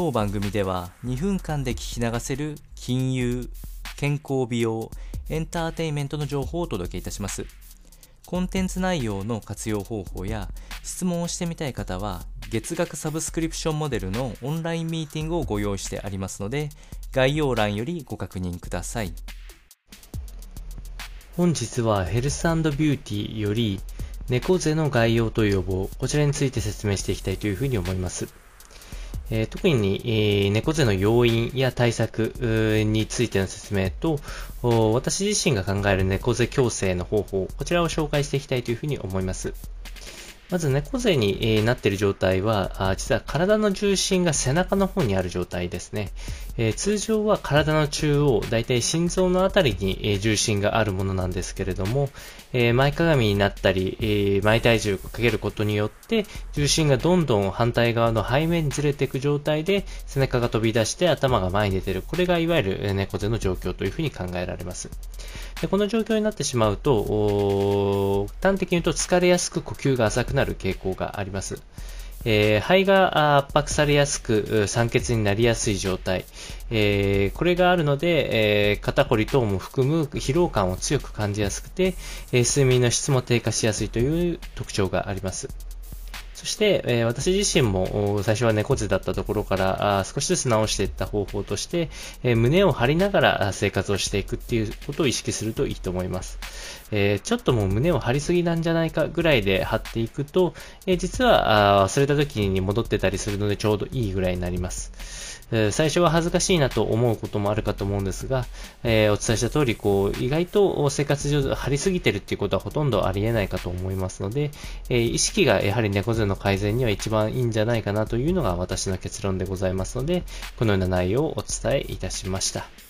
当番組では2分間で聞き流せる金融、健康美容、エンターテインメントの情報をお届けいたします。コンテンツ内容の活用方法や質問をしてみたい方は月額サブスクリプションモデルのオンラインミーティングをご用意してありますので概要欄よりご確認ください。本日はヘルスビューティーより猫背の概要と予防、こちらについて説明していきたいというふうに思います。え、特に、え、猫背の要因や対策についての説明と、私自身が考える猫背矯正の方法、こちらを紹介していきたいというふうに思います。まず猫背になっている状態は、実は体の重心が背中の方にある状態ですね。通常は体の中央、だいたい心臓のあたりに、重心があるものなんですけれども、前かがみになったり、前体重をかけることによって、重心がどんどん反対側の背面にずれていく状態で、背中が飛び出して頭が前に出ている。これがいわゆる猫背の状況というふうに考えられます。でこの状況になってしまうと、端的に言うと疲れやすく呼吸が浅くなる傾向があります。えー、肺が圧迫されやすく酸欠になりやすい状態、えー、これがあるので、えー、肩こり等も含む疲労感を強く感じやすくて、え睡眠の質も低下しやすいという特徴があります。そして、えー、私自身も最初は猫背だったところからあ少しずつ直していった方法として、えー、胸を張りながら生活をしていくっていうことを意識するといいと思います。えー、ちょっともう胸を張りすぎなんじゃないかぐらいで張っていくと、え実は忘れた時に戻ってたりするのでちょうどいいぐらいになります。最初は恥ずかしいなと思うこともあるかと思うんですが、え、お伝えした通り、こう、意外と生活上張りすぎてるっていうことはほとんどありえないかと思いますので、え、意識がやはり猫背の改善には一番いいんじゃないかなというのが私の結論でございますので、このような内容をお伝えいたしました。